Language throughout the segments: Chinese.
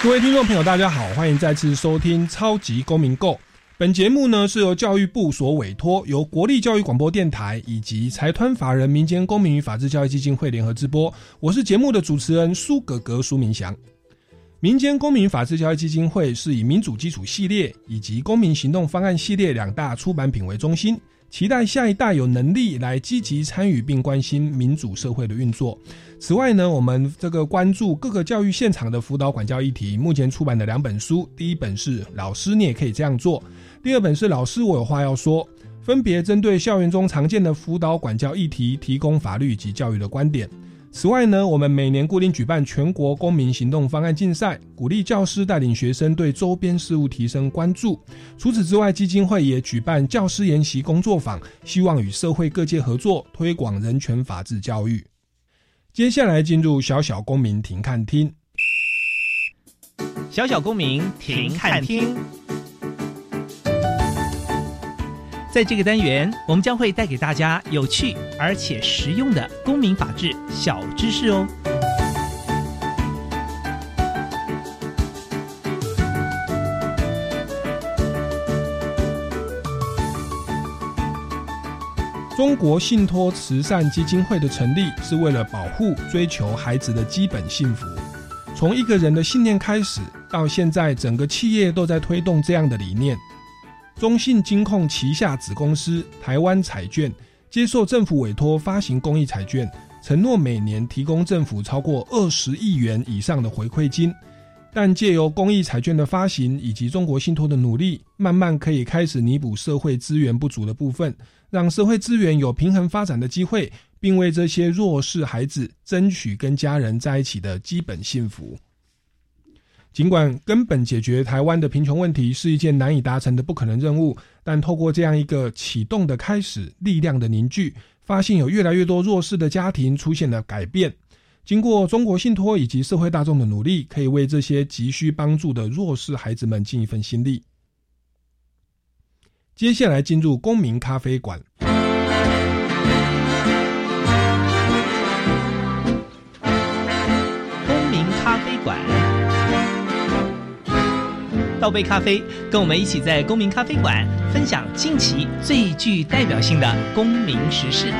各位听众朋友，大家好，欢迎再次收听《超级公民购》。本节目呢是由教育部所委托，由国立教育广播电台以及财团法人民间公民与法治教育基金会联合直播。我是节目的主持人苏格格苏明祥。民间公民法治教育基金会是以民主基础系列以及公民行动方案系列两大出版品为中心。期待下一代有能力来积极参与并关心民主社会的运作。此外呢，我们这个关注各个教育现场的辅导管教议题，目前出版的两本书，第一本是《老师你也可以这样做》，第二本是《老师我有话要说》，分别针对校园中常见的辅导管教议题，提供法律及教育的观点。此外呢，我们每年固定举办全国公民行动方案竞赛，鼓励教师带领学生对周边事物提升关注。除此之外，基金会也举办教师研习工作坊，希望与社会各界合作，推广人权法治教育。接下来进入小小公民庭看厅，小小公民庭看厅。在这个单元，我们将会带给大家有趣而且实用的公民法治小知识哦。中国信托慈善基金会的成立是为了保护、追求孩子的基本幸福。从一个人的信念开始，到现在整个企业都在推动这样的理念。中信金控旗下子公司台湾彩券接受政府委托发行公益彩券，承诺每年提供政府超过二十亿元以上的回馈金。但借由公益彩券的发行以及中国信托的努力，慢慢可以开始弥补社会资源不足的部分，让社会资源有平衡发展的机会，并为这些弱势孩子争取跟家人在一起的基本幸福。尽管根本解决台湾的贫穷问题是一件难以达成的不可能任务，但透过这样一个启动的开始，力量的凝聚，发现有越来越多弱势的家庭出现了改变。经过中国信托以及社会大众的努力，可以为这些急需帮助的弱势孩子们尽一份心力。接下来进入公民咖啡馆。公民咖啡馆。倒杯咖啡，跟我们一起在公民咖啡馆分享近期最具代表性的公民时事。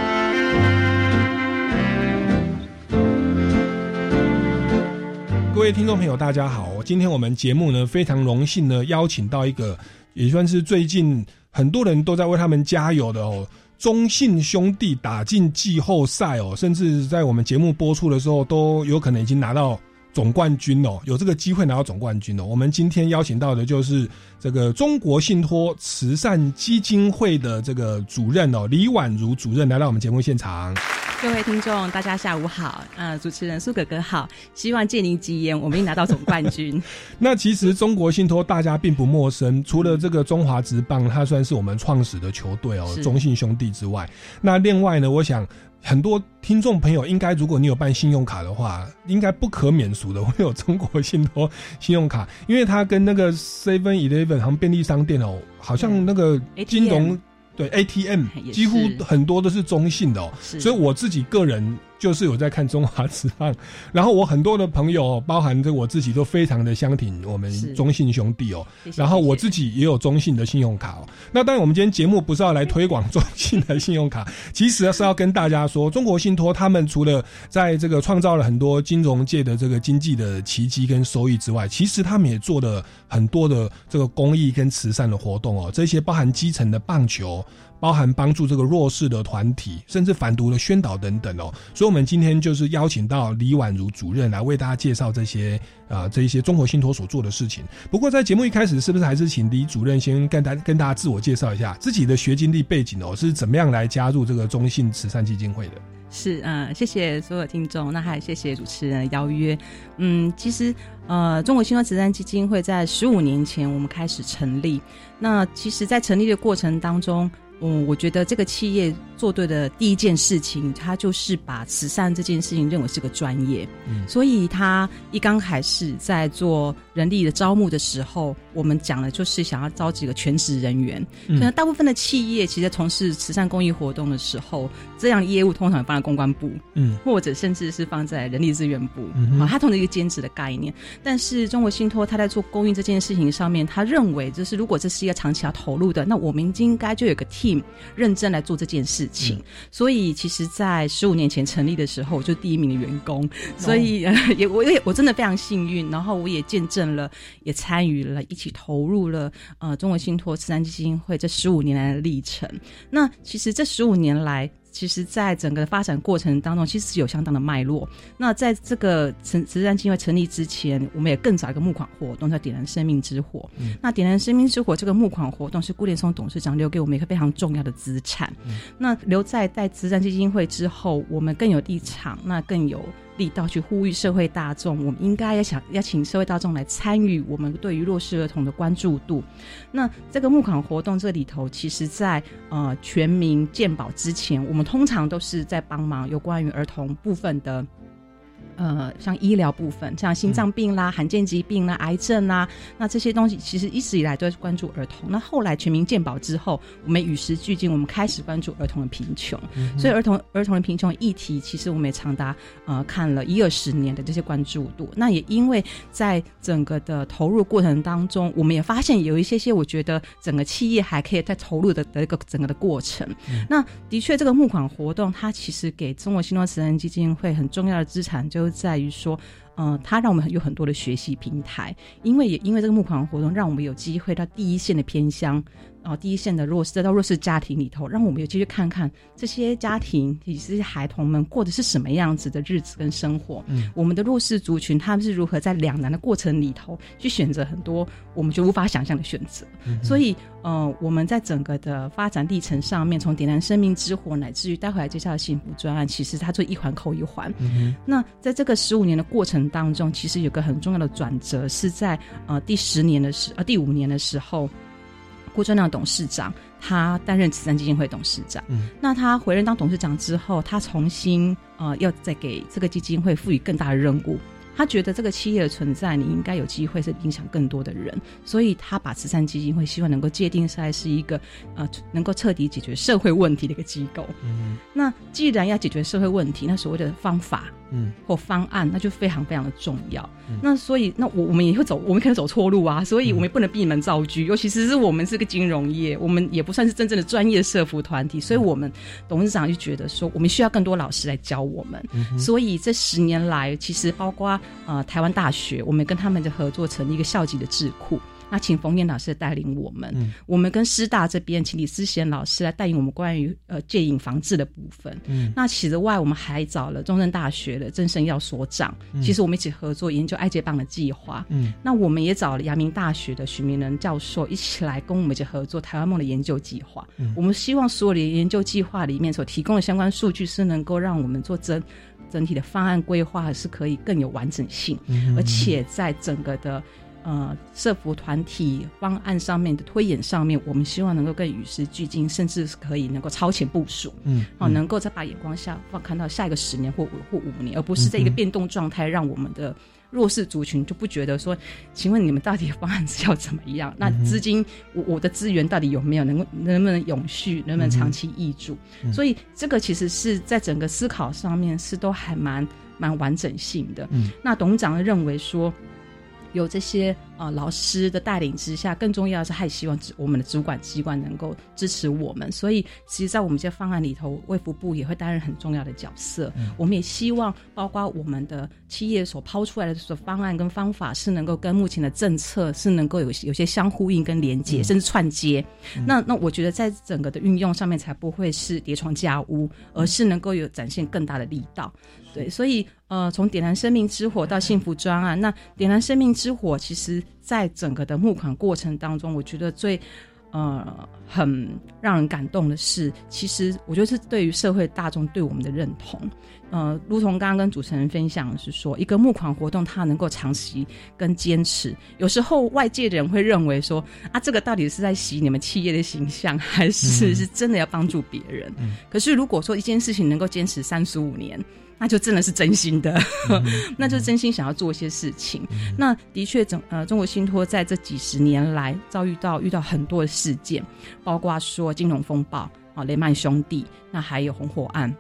各位听众朋友，大家好！今天我们节目呢非常荣幸呢邀请到一个也算是最近很多人都在为他们加油的哦，中信兄弟打进季后赛哦，甚至在我们节目播出的时候都有可能已经拿到。总冠军哦，有这个机会拿到总冠军哦。我们今天邀请到的就是这个中国信托慈善基金会的这个主任哦，李婉如主任来到我们节目现场。各位听众，大家下午好。呃，主持人苏哥哥好，希望借您吉言，我们拿到总冠军。那其实中国信托大家并不陌生，除了这个中华职棒，它算是我们创始的球队哦，中信兄弟之外，那另外呢，我想。很多听众朋友应该，如果你有办信用卡的话，应该不可免俗的会有中国信托信用卡，因为它跟那个 Seven Eleven 行便利商店哦，好像那个金融对 ATM 几乎很多都是中性的哦，所以我自己个人。就是有在看中华职棒，然后我很多的朋友，包含着我自己，都非常的相挺我们中信兄弟哦。然后我自己也有中信的信用卡哦。那当然，我们今天节目不是要来推广中信的 信用卡，其实是要跟大家说，中国信托他们除了在这个创造了很多金融界的这个经济的奇迹跟收益之外，其实他们也做了很多的这个公益跟慈善的活动哦。这些包含基层的棒球。包含帮助这个弱势的团体，甚至反毒的宣导等等哦。所以，我们今天就是邀请到李婉如主任来为大家介绍这些啊这一些中国信托所做的事情。不过，在节目一开始，是不是还是请李主任先跟大跟大家自我介绍一下自己的学经历背景哦，是怎么样来加入这个中信慈善基金会的？是，嗯，谢谢所有听众，那还谢谢主持人的邀约。嗯，其实，呃，中国信托慈善基金会在十五年前我们开始成立，那其实，在成立的过程当中。嗯，我觉得这个企业做对的第一件事情，他就是把慈善这件事情认为是个专业，嗯，所以他一刚开始在做人力的招募的时候，我们讲的就是想要招几个全职人员。那大部分的企业其实从事慈善公益活动的时候，这样业务通常放在公关部，嗯，或者甚至是放在人力资源部，啊，他同时一个兼职的概念。但是中国信托他在做公益这件事情上面，他认为就是如果这是一个长期要投入的，那我们应该就有个 team。认真来做这件事情，所以其实，在十五年前成立的时候，我就第一名的员工，所以 也我也我真的非常幸运，然后我也见证了，也参与了，一起投入了呃中国信托慈善基金会这十五年来的历程。那其实这十五年来。其实，在整个发展过程当中，其实是有相当的脉络。那在这个慈慈善基金会成立之前，我们也更早一个募款活动叫“点燃生命之火”。那“点燃生命之火”这个募款活动是顾连松董事长留给我们一个非常重要的资产。那留在在慈善基金会之后，我们更有立场，那更有。力道去呼吁社会大众，我们应该要想要请社会大众来参与我们对于弱势儿童的关注度。那这个募款活动这里头，其实在呃全民健保之前，我们通常都是在帮忙有关于儿童部分的。呃，像医疗部分，像心脏病啦、罕见疾病啦、癌症啦，那这些东西其实一直以来都在关注儿童。那后来全民健保之后，我们与时俱进，我们开始关注儿童的贫穷。所以儿童儿童的贫穷议题，其实我们也长达呃看了一二十年的这些关注度。那也因为在整个的投入过程当中，我们也发现有一些些，我觉得整个企业还可以再投入的的一个整个的过程。那的确，这个募款活动它其实给中国新诺慈善基金会很重要的资产就。在于说，嗯，它让我们有很多的学习平台，因为也因为这个募款活动，让我们有机会到第一线的偏乡。然后第一线的弱势，再到弱势家庭里头，让我们有机会看看这些家庭以及这些孩童们过的是什么样子的日子跟生活。嗯，我们的弱势族群他们是如何在两难的过程里头去选择很多我们就无法想象的选择。所以，呃，我们在整个的发展历程上面，从点燃生命之火，乃至于待会来介绍的幸福专案，其实它做一环扣一环。嗯那在这个十五年的过程当中，其实有个很重要的转折，是在呃第十年的时呃第五年的时候。郭正亮董事长，他担任慈善基金会董事长。嗯，那他回任当董事长之后，他重新呃，要再给这个基金会赋予更大的任务。他觉得这个企业的存在，你应该有机会是影响更多的人，所以他把慈善基金会希望能够界定出来是一个呃，能够彻底解决社会问题的一个机构。嗯，那既然要解决社会问题，那所谓的方法。嗯，或方案，那就非常非常的重要。那所以，那我我们也会走，我们可能走错路啊。所以，我们不能闭门造车。尤其是是我们是个金融业，我们也不算是真正的专业社服团体。所以我们董事长就觉得说，我们需要更多老师来教我们。所以这十年来，其实包括呃台湾大学，我们跟他们的合作成立一个校级的智库。那请冯燕老师带领我们，我们跟师大这边请李思贤老师来带领我们关于呃戒瘾防治的部分。嗯，那此外，我们还找了中正大学的郑胜耀所长，其实我们一起合作研究爱戒棒的计划。嗯，那我们也找了阳明大学的许明仁教授一起来跟我们一起合作台湾梦的研究计划。嗯，我们希望所有的研究计划里面所提供的相关数据是能够让我们做整整体的方案规划是可以更有完整性，而且在整个的。呃，社服团体方案上面的推演上面，我们希望能够更与时俱进，甚至是可以能够超前部署，嗯，哦，能够再把眼光下放看到下一个十年或五或五年，而不是在一个变动状态，让我们的弱势族群就不觉得说，请问你们到底方案是要怎么样？那资金我我的资源到底有没有能够能不能永续，能不能长期挹注？所以这个其实是在整个思考上面是都还蛮蛮完整性的。嗯，那董事长认为说。有这些呃老师的带领之下，更重要的是，还希望我们的主管机关能够支持我们。所以，其实，在我们这方案里头，卫福部也会担任很重要的角色。我们也希望，包括我们的企业所抛出来的所方案跟方法，是能够跟目前的政策是能够有有些相呼应跟连接，甚至串接。那那我觉得，在整个的运用上面，才不会是叠床架屋，而是能够有展现更大的力道。对，所以呃，从点燃生命之火到幸福专案，那点燃生命之火，其实在整个的募款过程当中，我觉得最呃很让人感动的是，其实我觉得是对于社会大众对我们的认同。呃，如同刚刚跟主持人分享是说，一个募款活动它能够长期跟坚持，有时候外界的人会认为说啊，这个到底是在洗你们企业的形象，还是是真的要帮助别人？可是如果说一件事情能够坚持三十五年。那就真的是真心的，那就真心想要做一些事情。那的确，整呃中国信托在这几十年来遭遇到遇到很多的事件，包括说金融风暴啊、雷曼兄弟，那还有红火案。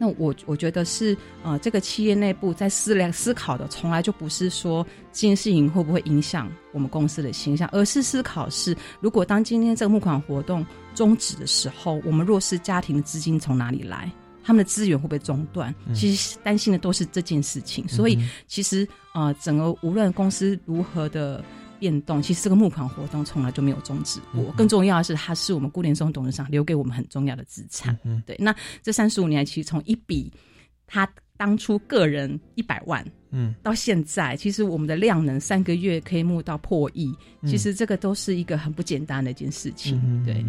那我我觉得是呃这个企业内部在思量思考的，从来就不是说这件事情会不会影响我们公司的形象，而是思考是如果当今天这个募款活动终止的时候，我们弱势家庭的资金从哪里来？他们的资源会不会中断？其实担心的都是这件事情。所以，其实呃，整个无论公司如何的变动，其实这个募款活动从来就没有终止过。更重要的是，它是我们顾连松董事长留给我们很重要的资产。嗯对，那这三十五年，其实从一笔他当初个人一百万，嗯，到现在，其实我们的量能三个月可以募到破亿，其实这个都是一个很不简单的一件事情。对。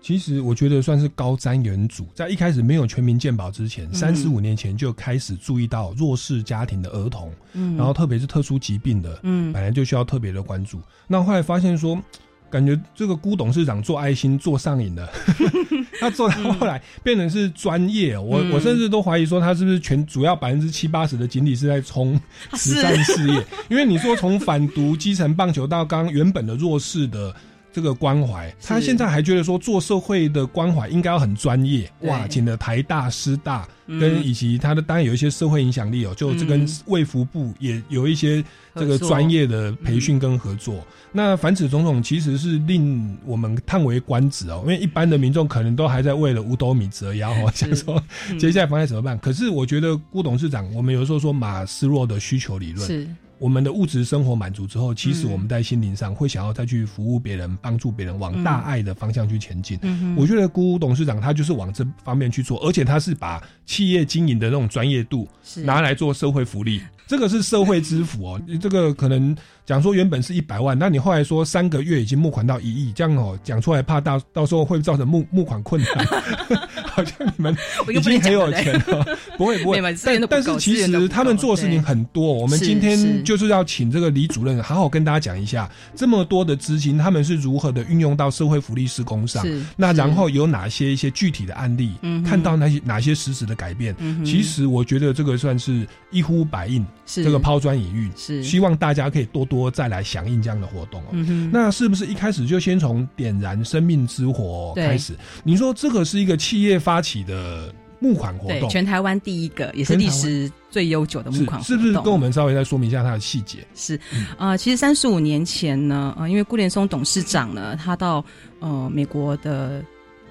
其实我觉得算是高瞻远瞩，在一开始没有全民健保之前，三十五年前就开始注意到弱势家庭的儿童，嗯，然后特别是特殊疾病的，嗯，本来就需要特别的关注。那后来发现说，感觉这个辜董事长做爱心做上瘾了，他做到后来变成是专业，我我甚至都怀疑说他是不是全主要百分之七八十的精力是在冲 慈善事业，因为你说从反毒基层棒球到刚原本的弱势的。这个关怀，他现在还觉得说做社会的关怀应该要很专业。哇，请了台大、师大跟以及他的当然有一些社会影响力哦，就这跟卫福部也有一些这个专业的培训跟合作。那凡此种种，其实是令我们叹为观止哦，因为一般的民众可能都还在为了五斗米折腰哦，想说接下来房贷怎么办？可是我觉得辜董事长，我们有时候说马斯洛的需求理论是。我们的物质生活满足之后，其实我们在心灵上会想要再去服务别人、帮助别人，往大爱的方向去前进。我觉得辜董事长他就是往这方面去做，而且他是把企业经营的那种专业度拿来做社会福利。这个是社会之福哦，这个可能讲说原本是一百万，那你后来说三个月已经募款到一亿，这样哦讲出来怕到到时候会造成募募款困难，好像你们已经很有钱了，不会不会，但但是其实他们做事情很多，我们今天就是要请这个李主任好好跟大家讲一下，这么多的资金他们是如何的运用到社会福利施工上，那然后有哪些一些具体的案例，看到那些哪些实质的改变，其实我觉得这个算是一呼百应。这个抛砖引玉，是。希望大家可以多多再来响应这样的活动哦。那是不是一开始就先从点燃生命之火开始？你说这个是一个企业发起的募款活动，全台湾第一个，也是历史最悠久的募款活动，是不是？跟我们稍微再说明一下它的细节。是啊，其实三十五年前呢，呃，因为顾连松董事长呢，他到呃美国的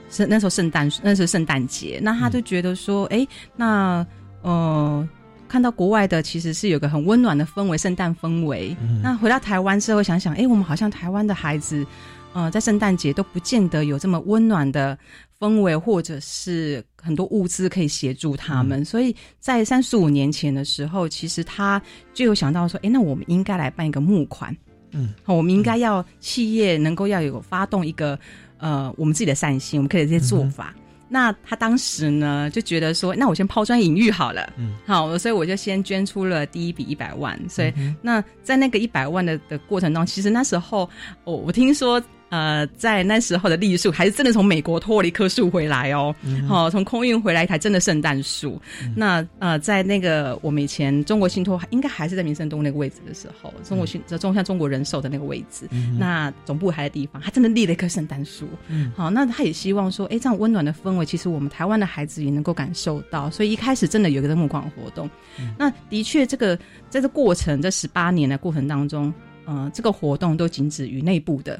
圣那时候圣诞那时候圣诞节，那他就觉得说，哎，那呃。看到国外的其实是有个很温暖的氛围，圣诞氛围。那回到台湾之后想想，哎，我们好像台湾的孩子，呃，在圣诞节都不见得有这么温暖的氛围，或者是很多物资可以协助他们。所以在三十五年前的时候，其实他就有想到说，哎，那我们应该来办一个募款。嗯，我们应该要企业能够要有发动一个呃，我们自己的善心，我们可以这些做法。那他当时呢就觉得说，那我先抛砖引玉好了，嗯，好，所以我就先捐出了第一笔一百万。所以那在那个一百万的的过程中，其实那时候我我听说。呃，在那时候的栗树还是真的从美国拖了一棵树回来哦，好，从空运回来一台真的圣诞树。那呃，在那个我们以前中国信托应该还是在民生东那个位置的时候，中国信在中像中国人寿的那个位置，那总部还在地方，他真的立了一棵圣诞树。好，那他也希望说，哎，这样温暖的氛围，其实我们台湾的孩子也能够感受到。所以一开始真的有一个募款活动。那的确，这个在这过程这十八年的过程当中。呃，这个活动都仅止于内部的，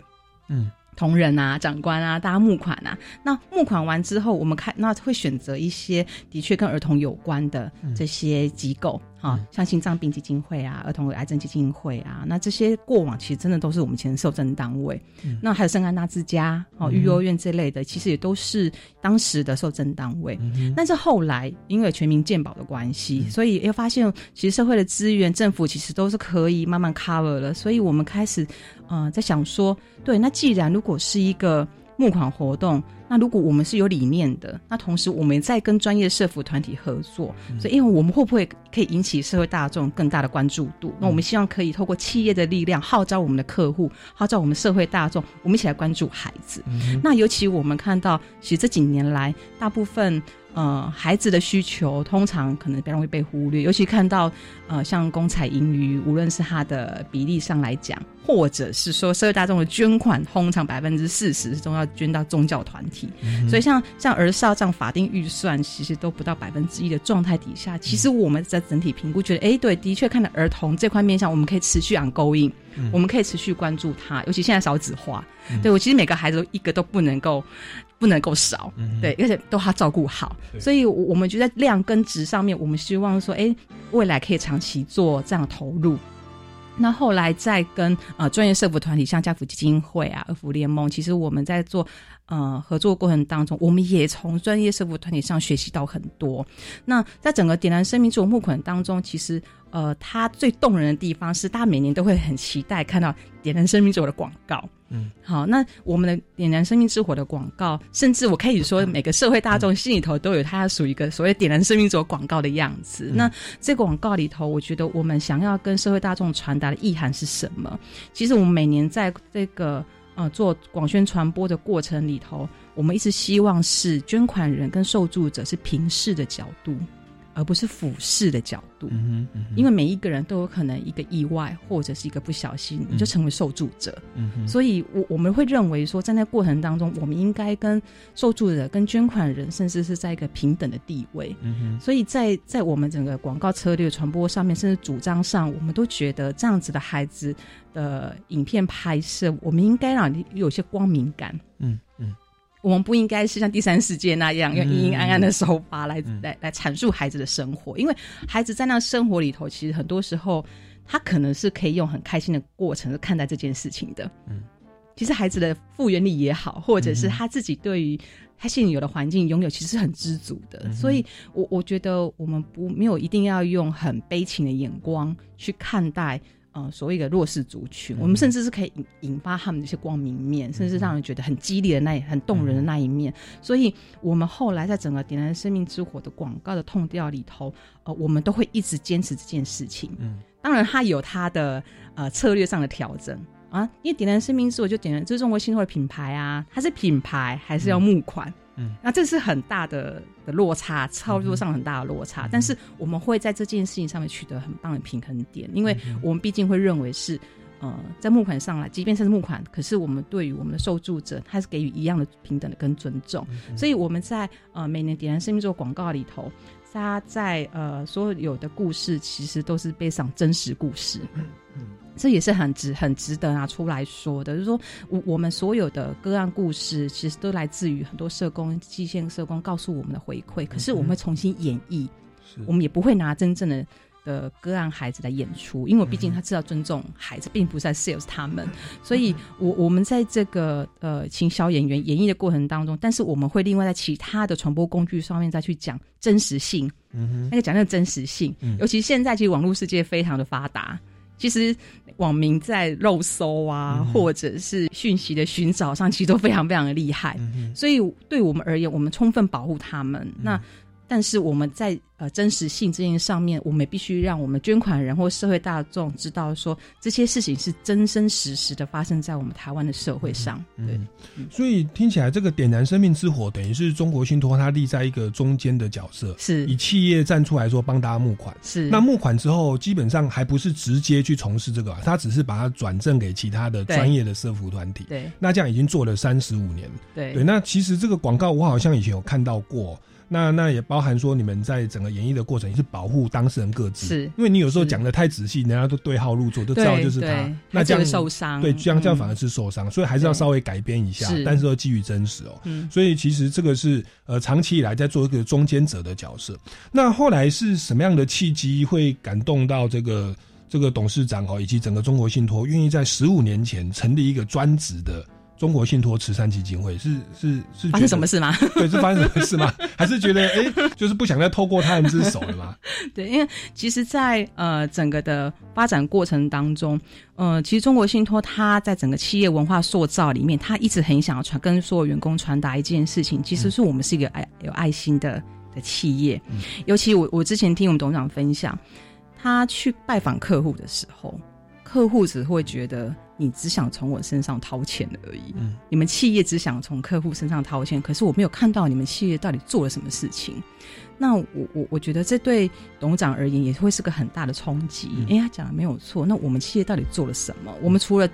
嗯，同仁啊、长官啊，大家募款啊。那募款完之后，我们看那会选择一些的确跟儿童有关的这些机构，哈、像心脏病基金会啊、儿童癌症基金会啊。那这些过往其实真的都是我们以前的受赠单位。那还有圣安娜之家、哦育幼院这类的，其实也都是当时的受赠单位。但是后来因为全民健保的关系，所以又发现其实社会的资源，政府其实都是可以慢慢 cover 了。所以我们开始呃在想说，对，那既然如果是一个募款活动，那如果我们是有理念的，那同时我们在跟专业社服团体合作，所以因为我们会不会可以引起社会大众更大的关注度？那我们希望可以透过企业的力量号召我们的客户，号召我们社会大众，我们一起来关注孩子。那尤其我们看到，其实这几年来，大部分呃孩子的需求通常可能比较容易被忽略，尤其看到呃像公彩盈余，无论是它的比例上来讲，或者是说社会大众的捐款，通常百分之四十都要捐到宗教团体，所以像像儿少这样法定预算其实都不到百分之一的状态底下，其实我们在整体评估觉得，哎，对，的确看到儿童这块面向，我们可以持续 on 我们可以持续关注他，尤其现在少子化，对我其实每个孩子都一个都不能够不能够少，对，而且都要照顾好，所以我我们就在量跟值上面，我们希望说，哎，未来可以长期做这样的投入。那后来再跟呃专业社福团体，像家福基金会啊、二福联盟，其实我们在做呃合作过程当中，我们也从专业社福团体上学习到很多。那在整个点燃生命之火募款当中，其实呃它最动人的地方是，大家每年都会很期待看到点燃生命之火的广告。嗯，好，那我们的点燃生命之火的广告，甚至我可以说，每个社会大众心里头都有它属于一个所谓点燃生命之火广告的样子。那这个广告里头，我觉得我们想要跟社会大众传达的意涵是什么？其实我们每年在这个啊做广宣传播的过程里头，我们一直希望是捐款人跟受助者是平视的角度，而不是俯视的角度。嗯哼嗯哼因为每一个人都有可能一个意外或者是一个不小心，你就成为受助者。嗯哼所以我，我们会认为说，在那过程当中，我们应该跟受助者、跟捐款人，甚至是在一个平等的地位。嗯哼所以在在我们整个广告策略传播上面，甚至主张上，我们都觉得这样子的孩子的影片拍摄，我们应该让你有些光明感。嗯嗯我们不应该是像第三世界那样用阴阴暗暗的手法来、嗯来来阐述孩子的生活，因为孩子在那生活里头，其实很多时候他可能是可以用很开心的过程去看待这件事情的。嗯，其实孩子的复原力也好，或者是他自己对于他现有的环境拥有，其实是很知足的。嗯所以我我觉得我们不没有一定要用很悲情的眼光去看待。呃，所谓的弱势族群，我们甚至是可以引引发他们的一些光明面，甚至让人觉得很激烈的那一很动人的那一面。所以，我们后来在整个点燃生命之火的广告的痛调里头，呃，我们都会一直坚持这件事情。嗯，当然，它有它的呃策略上的调整啊，因为点燃生命之火就点燃，这是中国信托的品牌啊，它是品牌还是要募款？嗯，那这是很大的的落差，操作上很大的落差。嗯但是我们会在这件事情上面取得很棒的平衡点，因为嗯我们毕竟会认为是。呃，在募款上来，即便是募款，可是我们对于我们的受助者，他是给予一样的平等的跟尊重。嗯所以我们在呃每年点燃生命做广告里头，它在呃所有的故事其实都是背上真实故事。这也是很值很值得拿出来说的，就是说，我我们所有的个案故事，其实都来自于很多社工、基线社工告诉我们的回馈。可是我们会重新演绎，是我们也不会拿真正的的个案孩子来演出，因为毕竟他知道尊重孩子，并不是在 sales 他们。所以我我们在这个呃请小演员演绎的过程当中，但是我们会另外在其他的传播工具上面再去讲真实性，那个讲那个真实性，嗯。尤其现在其实网络世界非常的发达，其实网民在肉搜啊，嗯或者是讯息的寻找上，其实都非常非常的厉害。嗯所以对我们而言，我们充分保护他们。那但是我们在呃真实性这件上面，我们必须让我们捐款人或社会大众知道说，这些事情是真真实实的发生在我们台湾的社会上。对，嗯，所以听起来这个点燃生命之火，等于是中国信托它立在一个中间的角色，是以企业站出来说帮大家募款。是那募款之后，基本上还不是直接去从事这个，他只是把它转赠给其他的专业的社服团体。对那这样已经做了三十五年。对对，那其实这个广告我好像以前有看到过。那那也包含说你们在整个演绎的过程也是保护当事人各自，是因为你有时候讲的太仔细，人家都对号入座，都知道就是他，那这样受伤，对，这样这样嗯反而是受伤，所以还是要稍微改编一下，但是要基于真实哦。嗯所以其实这个是呃长期以来在做一个中间者的角色。那后来是什么样的契机会感动到这个这个董事长哦，以及整个中国信托愿意在十五年前成立一个专职的中国信托慈善基金会？是是是发生什么事吗？对，是发生什么事吗？还是觉得哎、就是不想再透过他人之手了吗？对，因为其实在，呃整个的发展过程当中，呃，其实中国信托它在整个企业文化塑造里面，它一直很想要传跟所有员工传达一件事情，其实是我们是一个爱有爱心的的企业。嗯尤其我我之前听我们董事长分享，他去拜访客户的时候，客户只会觉得你只想从我身上掏钱而已。嗯你们企业只想从客户身上掏钱，可是我没有看到你们企业到底做了什么事情。那我我我觉得这对董事长而言也会是个很大的冲击。嗯因为他讲的没有错，那我们企业到底做了什么？我们除了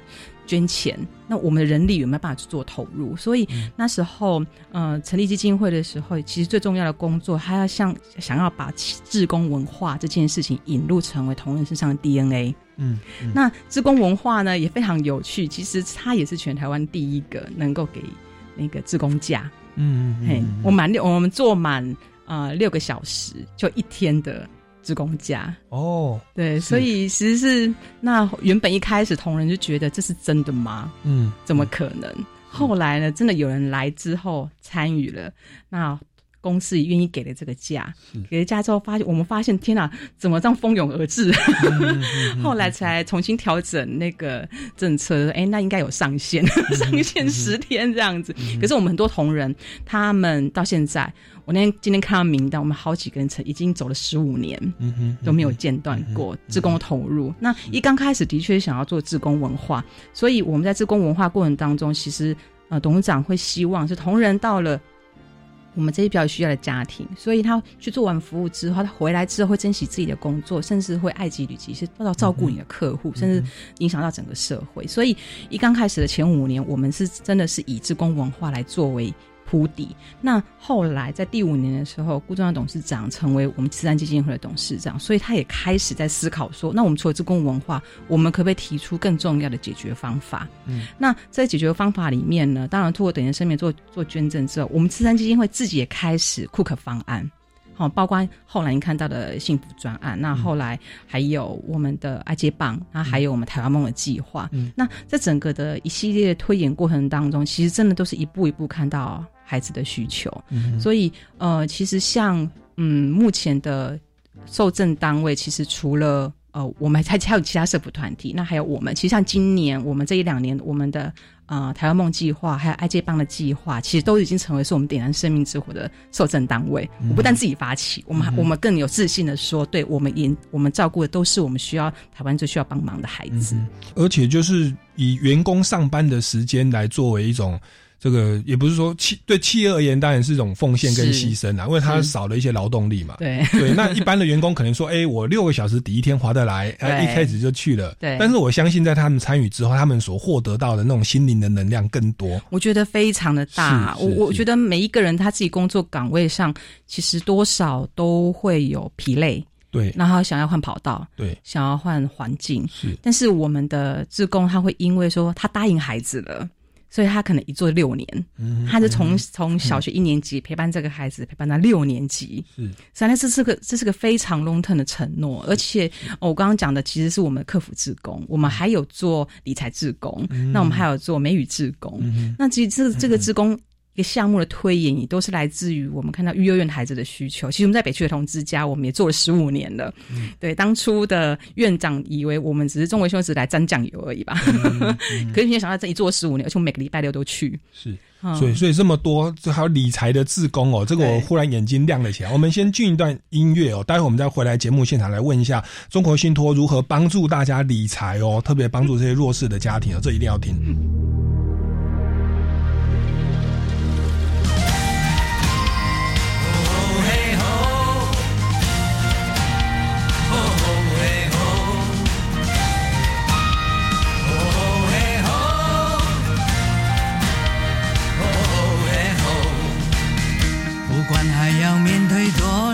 捐钱，那我们的人力有没有办法去做投入？所以嗯那时候，呃，成立基金会的时候，其实最重要的工作，还要像想要把志工文化这件事情引入成为同仁身上的 DNA。嗯，嗯那志工文化呢也非常有趣，其实它也是全台湾第一个能够给那个志工价。嗯嗯嘿嗯，我满六，我们做满呃六个小时，就一天的职工家。哦，对，所以其实是那原本一开始同仁就觉得这是真的吗？嗯，怎么可能？后来呢，真的有人来之后参与了，那公司也愿意给了这个假是，给了价之后发现，我们发现天哪，怎么这样蜂拥而至？后来才重新调整那个政策，哎，那应该有上限，嗯上限十天这样子。可是我们很多同仁，他们到现在，我那天今天看到名单，我们好几个人曾已经走了十五年。嗯哼都没有间断过自工的投入。那一刚开始的确想要做自工文化，所以我们在自工文化过程当中，其实呃董事长会希望是同仁到了。我们这些比较需要的家庭，所以他去做完服务之后，他回来之后会珍惜自己的工作，甚至会爱己履己，是到照顾你的客户，甚至影响到整个社会。所以一刚开始的前五年，我们是真的是以职工文化来作为铺底。那后来在第五年的时候，顾中央董事长成为我们慈善基金会的董事长，所以他也开始在思考说，那我们除了志工文化，我们可不可以提出更重要的解决方法？嗯，那在解决方法里面呢，当然通过等人生命做做捐赠之后，我们慈善基金会自己也开始 cook 方案。好，包括后来你看到的幸福专案，那后来还有我们的爱接棒，那还有我们台湾梦的计划。嗯那在整个的一系列推演过程当中，其实真的都是一步一步看到孩子的需求。嗯所以呃，其实像嗯目前的受赠单位，其实除了呃我们还还有其他社福团体，那还有我们，其实像今年我们这一两年我们的呃台湾梦计划，还有爱接帮的计划，其实都已经成为是我们点燃生命之火的受赠单位。我不但自己发起，我们还、我们更有自信的说，对我们也我们照顾的都是我们需要台湾最需要帮忙的孩子。而且就是以员工上班的时间来作为一种。这个也不是说企对企业而言，当然是一种奉献跟是牺牲啊，因为它少了一些劳动力嘛。对 对，那一般的员工可能说，哎、我六个小时抵一天划得来，哎、对一开始就去了。对但是我相信，在他们参与之后，他们所获得到的那种心灵的能量更多。我觉得非常的大。我我觉得每一个人他自己工作岗位上，其实多少都会有疲累，对然后想要换跑道，对，想要换环境。是，但是我们的志工他会因为说他答应孩子了。所以他可能一做六年，嗯他是从从小学一年级 陪伴这个孩子，陪伴到六年级，是。所以呢，这是个这是个非常 long term 的承诺，而且、哦我刚刚讲的其实是我们的客服志工，我们还有做理财志工，那我们还有做美语志工，嗯那其实这个这个志工一个项目的推演，也都是来自于我们看到育幼院孩子的需求。其实我们在北区的童之家，我们也做了十五年了。对，当初的院长以为我们只是中国兄只来沾酱油而已吧，可是没有想到这一做十五年，而且我们每个礼拜六都去。是。嗯所以，所以这么多，这还有理财的志工哦，这个我忽然眼睛亮了起来。我们先进一段音乐哦，待会我们再回来节目现场来问一下中国信托如何帮助大家理财哦，特别帮助这些弱势的家庭哦，这一定要听。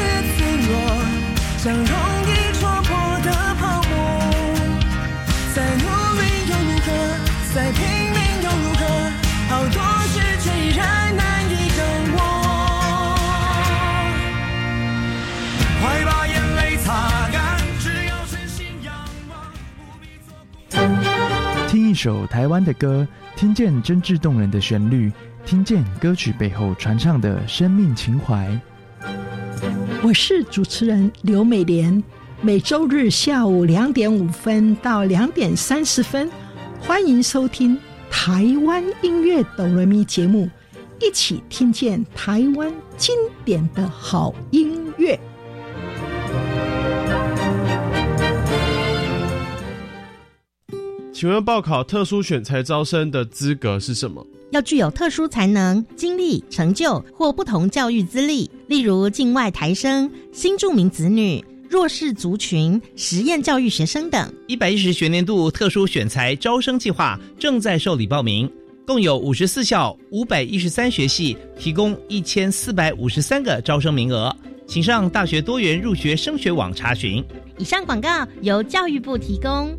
是如此脆弱，像容易戳破的泡沫。再努力又如何？再拼命又如何？好多事却依然难以掌握。快把眼泪擦干，只要真心仰望。不必做听一首台湾的歌，听见真挚动人的旋律，听见歌曲背后传唱的生命情怀。我是主持人刘美莲，每周日下午两点五分到两点三十分，欢迎收听台湾音乐哆来咪节目，一起听见台湾经典的好音乐。请问报考特殊选材招生的资格是什么？要具有特殊才能、经历、成就或不同教育资历，例如境外台生、新住民子女、弱势族群、实验教育学生等。一百一十学年度特殊选才招生计划正在受理报名，共有五十四校、五百一十三学系，提供一千四百五十三个招生名额，请上大学多元入学升学网查询。以上广告由教育部提供。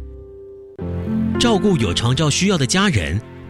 照顾有长照需要的家人，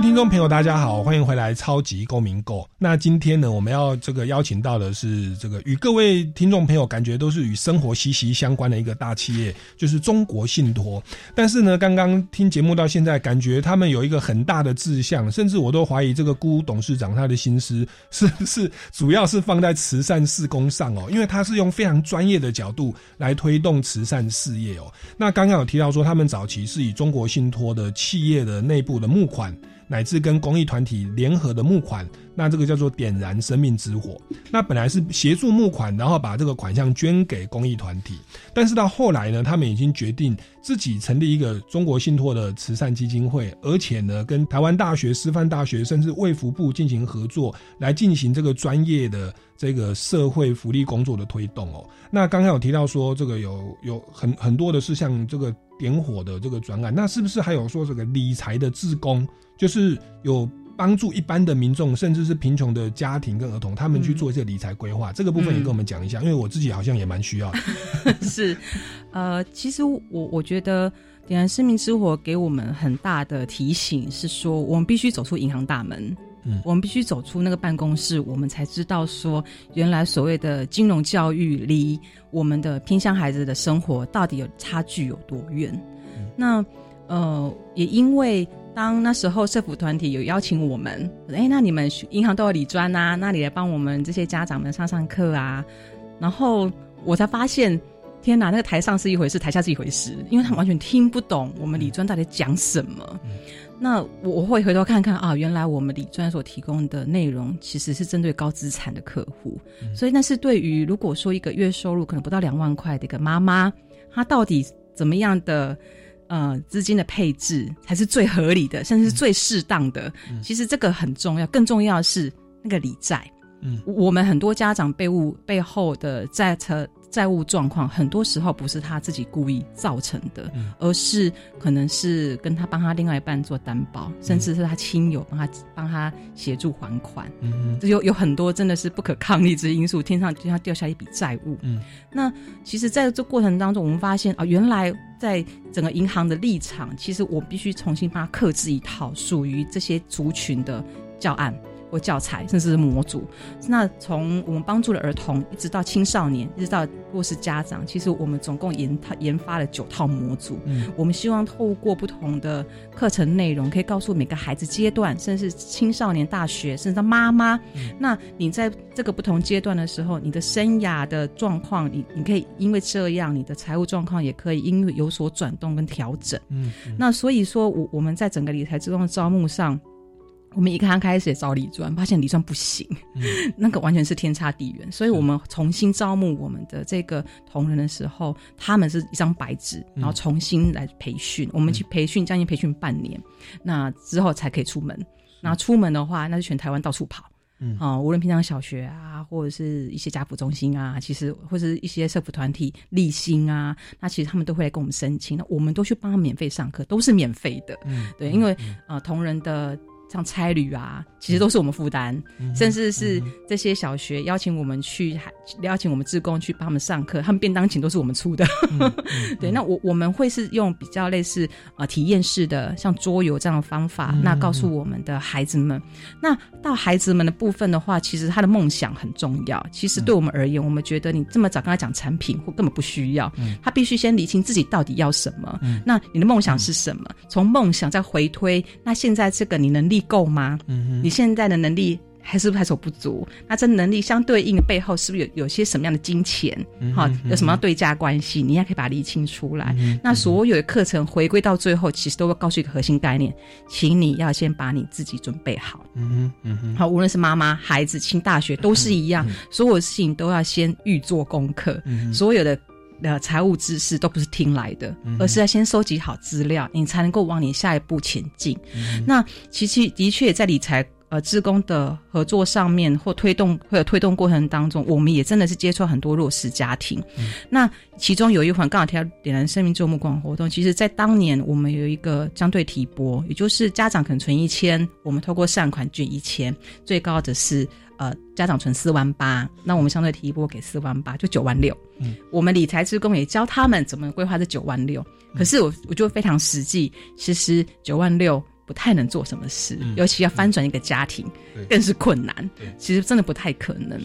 位听众朋友，大家好，欢迎回来《超级公民购》。那今天呢，我们要这个邀请到的是这个与各位听众朋友感觉都是与生活息息相关的一个大企业，就是中国信托。但是呢，刚刚听节目到现在，感觉他们有一个很大的志向，甚至我都怀疑这个辜董事长他的心思是不是主要是放在慈善事工上哦，因为他是用非常专业的角度来推动慈善事业哦。那刚刚有提到说，他们早期是以中国信托的企业的内部的募款。乃至跟公益团体联合的募款，那这个叫做点燃生命之火。那本来是协助募款，然后把这个款项捐给公益团体，但是到后来呢，他们已经决定自己成立一个中国信托的慈善基金会，而且呢，跟台湾大学、师范大学甚至卫福部进行合作，来进行这个专业的这个社会福利工作的推动哦。那刚刚有提到说，这个有有很很多的是像这个点火的这个专案，那是不是还有说这个理财的志工？就是有帮助一般的民众，甚至是贫穷的家庭跟儿童，他们去做一些理财规划。这个部分也跟我们讲一下，因为我自己好像也蛮需要的。是，呃，其实我我觉得点燃生命之火给我们很大的提醒是说，我们必须走出银行大门。嗯，我们必须走出那个办公室，我们才知道说，原来所谓的金融教育离我们的偏乡孩子的生活到底有差距有多远。嗯、那呃，也因为当那时候社福团体有邀请我们，哎，那你们银行都有理专啊，那你来帮我们这些家长们上上课啊，然后我才发现，天哪，那个台上是一回事，台下是一回事，因为他们完全听不懂我们理专到底讲什么。嗯。那我我会回头看看啊，原来我们理专所提供的内容其实是针对高资产的客户，嗯。所以那是对于如果说一个月收入可能不到两万块的一个妈妈，她到底怎么样的呃资金的配置才是最合理的，甚至是最适当的。其实这个很重要，更重要的是那个理债。嗯，我们很多家长背务背后的债车债务状况，很多时候不是他自己故意造成的，而是可能是跟他帮他另外一半做担保，甚至是他亲友帮他帮他协助还款。嗯这有有很多真的是不可抗力之因素，天上就像掉下一笔债务。嗯，那其实在这过程当中，我们发现啊，原来在整个银行的立场，其实我必须重新帮他克制一套属于这些族群的教案。或教材，甚至是模组。那从我们帮助了儿童，一直到青少年，一直到弱势家长，其实我们总共研研发了九套模组。嗯，我们希望透过不同的课程内容，可以告诉每个孩子阶段，甚至青少年、大学，甚至到妈妈。那你在这个不同阶段的时候，你的生涯的状况，你你可以因为这样，你的财务状况也可以因为有所转动跟调整。嗯，那所以说我我们在整个理财自动的招募上。我们一刚开始也找理专，发现理专不行，那个完全是天差地远。所以我们重新招募我们的这个同仁的时候，他们是一张白纸，然后重新来培训。我们去培训，将近培训半年，那之后才可以出门。那出门的话，那就全台湾到处跑，嗯啊，无论平常小学啊，或者是一些家福中心啊，其实或是一些社福团体、立新啊，那其实他们都会来跟我们申请，那我们都去帮他们免费上课，都是免费的。嗯，对，因为呃，同仁的。像差旅啊，其实都是我们负担，甚至是这些小学邀请我们去，还邀请我们志工去帮他们上课，他们便当钱都是我们出的。对，那我我们会是用比较类似呃体验式的，像桌游这样的方法，那告诉我们的孩子们。那到孩子们的部分的话，其实他的梦想很重要。其实对我们而言，我们觉得你这么早跟他讲产品，或根本不需要，他必须先理清自己到底要什么。那你的梦想是什么？从梦想再回推，那现在这个你能力。够吗？嗯你现在的能力还是还是不足？那这能力相对应的背后，是不是有有些什么样的金钱？好，有什么样对价关系？你也可以把它理清出来。那所有的课程回归到最后，其实都会告诉一个核心概念，请你要先把你自己准备好。嗯哼，嗯哼，好，无论是妈妈、孩子、进大学都是一样，所有事情都要先预做功课。所有的。呃，财务知识都不是听来的，而是要先收集好资料，你才能够往你下一步前进。那其实的确在理财呃，职工的合作上面或推动或者推动过程当中，我们也真的是接触很多弱势家庭。那其中有一款刚好提到点燃生命做目光活动，其实在当年我们有一个相对提拨，也就是家长可能存一千，我们透过善款捐一千，最高的是。呃，家长存四万八，那我们相对提一波给四万八，就九万六。嗯，我们理财职工也教他们怎么规划这九万六。可是我我就非常实际，其实九万六不太能做什么事，尤其要翻转一个家庭，更是困难。其实真的不太可能。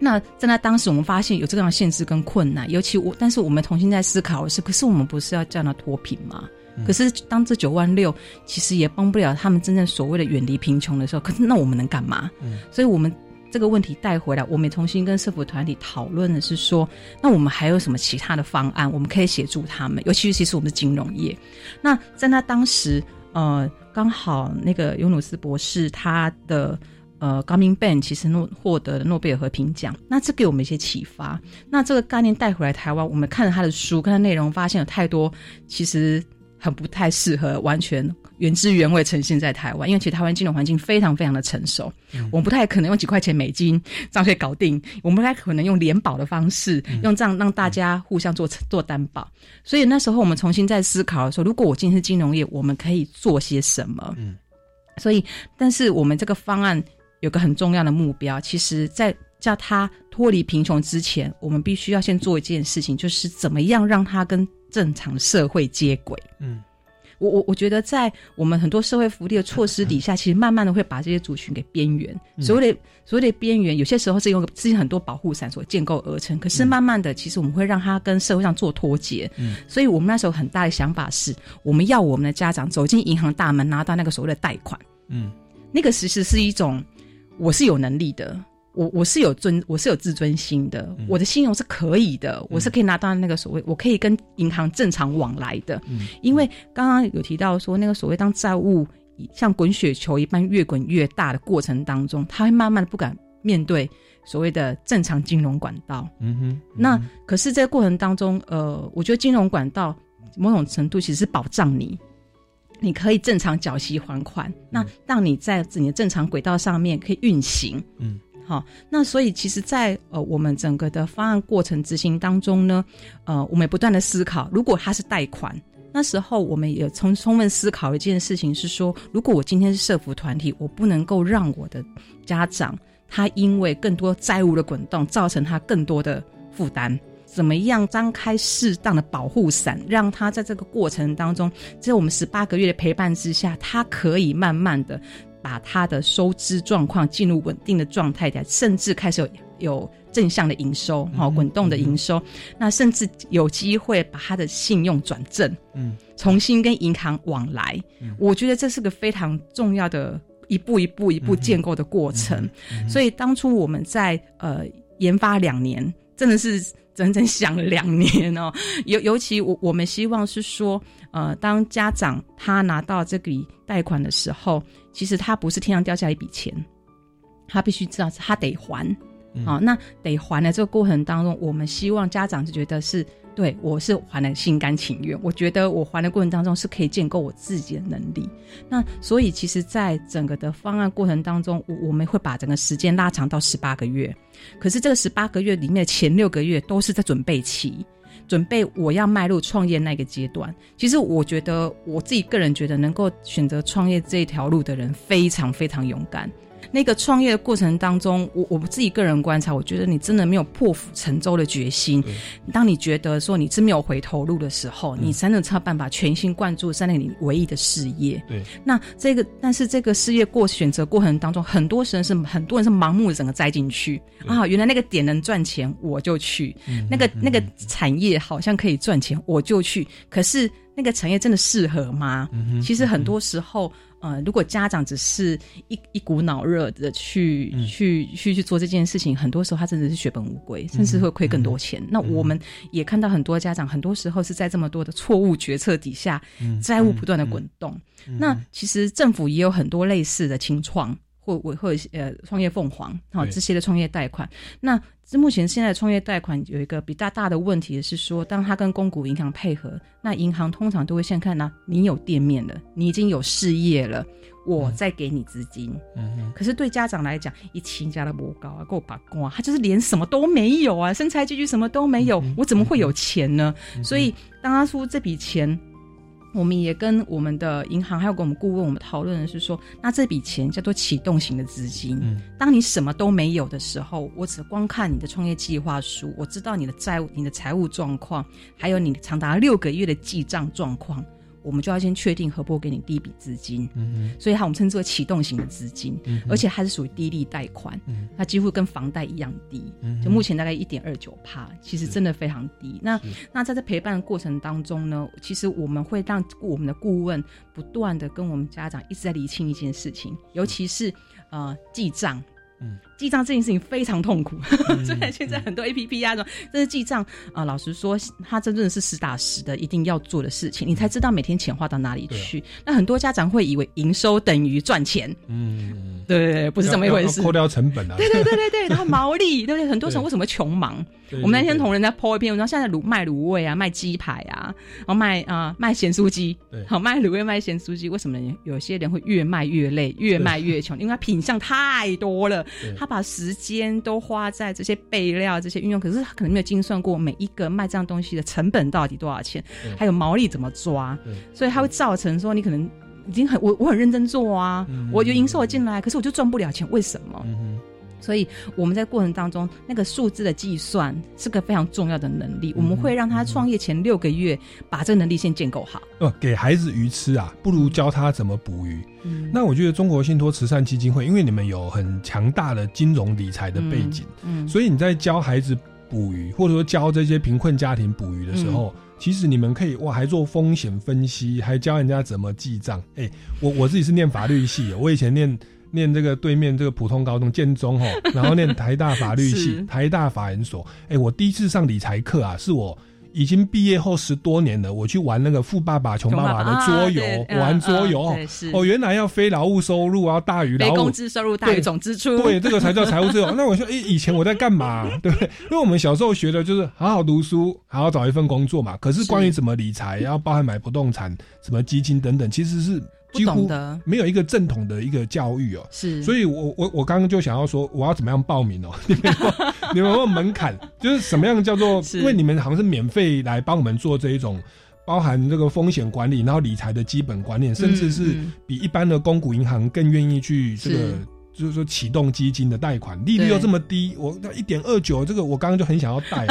那在那当时，我们发现有这样的限制跟困难，尤其我，但是我们重新在思考的是，可是我们不是要叫他脱贫吗？可是当这九万六其实也帮不了他们真正所谓的远离贫穷的时候，可是那我们能干嘛？嗯，所以我们这个问题带回来，我们也重新跟社福团体讨论的是说，那我们还有什么其他的方案，我们可以协助他们？尤其是其实我们是金融业，那在那当时，呃，刚好那个尤努斯博士他的呃高明 Ben 其实诺获得了诺贝尔和平奖，那这给我们一些启发。那这个概念带回来台湾，我们看了他的书，看他内容，发现有太多其实。很不太适合完全原汁原味呈现在台湾，因为其实台湾金融环境非常非常的成熟，我们不太可能用几块钱美金这样可以搞定，我们不太可能用联保的方式，用这样让大家互相做做担保。所以那时候我们重新在思考说，如果我今天是金融业，我们可以做些什么？嗯，所以，但是我们这个方案有个很重要的目标，其实，在叫他脱离贫穷之前，我们必须要先做一件事情，就是怎么样让他跟正常社会接轨。嗯，我我我觉得在我们很多社会福利的措施底下，其实慢慢的会把这些族群给边缘。所谓的所谓的边缘，有些时候是用自己很多保护伞所建构而成，可是慢慢的，其实我们会让他跟社会上做脱节。嗯，所以我们那时候很大的想法是，我们要我们的家长走进银行大门，拿到那个所谓的贷款。嗯，那个其实是一种，我是有能力的。我我是有尊，我是有自尊心的，我的信用是可以的，我是可以拿到那个所谓，我可以跟银行正常往来的。嗯，因为刚刚有提到说，那个所谓当债务像滚雪球一般越滚越大的过程当中，他会慢慢的不敢面对所谓的正常金融管道。嗯哼，那可是这个过程当中，呃，我觉得金融管道某种程度其实是保障你，你可以正常缴息还款，那让你在你的正常轨道上面可以运行。嗯，好，那所以其实在，呃我们整个的方案过程执行当中呢，呃，我们也不断的思考，如果它是贷款。那时候我们也充充分思考一件事情，是说，如果我今天是社服团体，我不能够让我的家长他因为更多债务的滚动，造成他更多的负担。怎么样张开适当的保护伞，让他在这个过程当中，在我们十八个月的陪伴之下，他可以慢慢的把他的收支状况进入稳定的状态的，甚至开始有有正向的营收，哈、滚动的营收，那甚至有机会把他的信用转正，嗯，重新跟银行往来。我觉得这是个非常重要的一步一步一步建构的过程。所以当初我们在呃研发两年，真的是整整想了两年哦。尤尤其我我们希望是说，呃，当家长他拿到这笔贷款的时候，其实他不是天上掉下一笔钱，他必须知道他得还。好、那得还的这个过程当中，我们希望家长就觉得是对我是还的心甘情愿。我觉得我还的过程当中是可以建构我自己的能力。那所以其实，在整个的方案过程当中，我我们会把整个时间拉长到十八个月。可是这个十八个月里面的前六个月都是在准备期，准备我要迈入创业那个阶段。其实我觉得我自己个人觉得，能够选择创业这条路的人非常非常勇敢。那个创业的过程当中，我我自己个人观察，我觉得你真的没有破釜沉舟的决心。当你觉得说你真没有回头路的时候，你才能才有办法全心贯注在那你唯一的事业。对，那这个但是这个事业过选择过程当中，很多人是很多人是盲目的整个栽进去。啊，原来那个点能赚钱，我就去；那个那个产业好像可以赚钱，我就去。可是那个产业真的适合吗？其实很多时候。呃，如果家长只是一一股脑热的去、去去去做这件事情，很多时候他真的是血本无归，甚至会亏更多钱。那我们也看到很多家长，很多时候是在这么多的错误决策底下，债务不断的滚动。那其实政府也有很多类似的清创。或或或者呃创业凤凰好、这些的创业贷款，那这目前现在的创业贷款有一个比较大的问题是说，当他跟公股银行配合，那银行通常都会先看呢，你有店面了，你已经有事业了，我再给你资金。嗯可是对家长来讲，一亲家的不高啊，够把光啊，他就是连什么都没有啊，身材积聚什么都没有，我怎么会有钱呢？所以当他出这笔钱。我们也跟我们的银行还有跟我们顾问，我们讨论的是说，那这笔钱叫做启动型的资金。嗯，当你什么都没有的时候，我只光看你的创业计划书，我知道你的债务、你的财务状况，还有你长达六个月的记账状况，我们就要先确定合不合给你第一笔资金。嗯所以它我们称之为启动型的资金，嗯而且它是属于低利贷款，嗯。它几乎跟房贷一样低，嗯就目前大概一点二九帕，其实真的非常低。那那在这陪伴的过程当中呢，其实我们会让我们的顾问不断的跟我们家长一直在厘清一件事情，尤其是呃记账。嗯，记账这件事情非常痛苦，虽然现在很多 A P P 啊，这种但是记账啊、老实说，它真正是实打实的一定要做的事情，你才知道每天钱花到哪里去。那很多家长会以为营收等于赚钱，嗯，对对对，不是这么一回事。扣掉成本啊。对对对对对，然后毛利，对不对？很多人为什么穷忙？我们那天同仁在 po 一篇文章，现在卤卖卤味啊，卖鸡排啊，然后卖啊、卖咸酥鸡对，好卖卤味卖咸酥鸡，为什么呢有些人会越卖越累，越卖越穷？因为他品相太多了对，他把时间都花在这些备料、这些运用，可是他可能没有精算过每一个卖这样东西的成本到底多少钱，还有毛利怎么抓，所以它会造成说你可能。已经很我我很认真做啊，嗯我就营收我进来，可是我就赚不了钱，为什么？嗯所以我们在过程当中，那个数字的计算是个非常重要的能力。我们会让他创业前六个月把这个能力先建构好。哦，给孩子鱼吃啊，不如教他怎么捕鱼。嗯那我觉得中国信托慈善基金会，因为你们有很强大的金融理财的背景，嗯，所以你在教孩子捕鱼，或者说教这些贫困家庭捕鱼的时候，其实你们可以哇，还做风险分析，还教人家怎么记账。哎、我我自己是念法律系，我以前念念这个对面这个普通高中建中吼，然后念台大法律系是、台大法研所。哎、我第一次上理财课啊，是我已经毕业后十多年了，我去玩那个《富爸爸穷爸爸》的桌游，玩桌游哦原来要非劳务收入要大于劳务非工资收入大于对总支出，对，这个才叫财务自由。那我说，诶，以前我在干嘛？对不对？因为我们小时候学的就是好好读书，好好找一份工作嘛。可是关于怎么理财，然后包含买不动产、什么基金等等，其实是几乎没有一个正统的一个教育哦。是，所以我我我刚刚就想要说，我要怎么样报名哦？你们有没有你们有没有门槛？就是什么样叫做？因为你们好像是免费来帮我们做这一种。包含这个风险管理，然后理财的基本观念，甚至是嗯比一般的公股银行更愿意去这个是就是说启动基金的贷款利率又这么低，我那一点二九，这个我刚刚就很想要贷。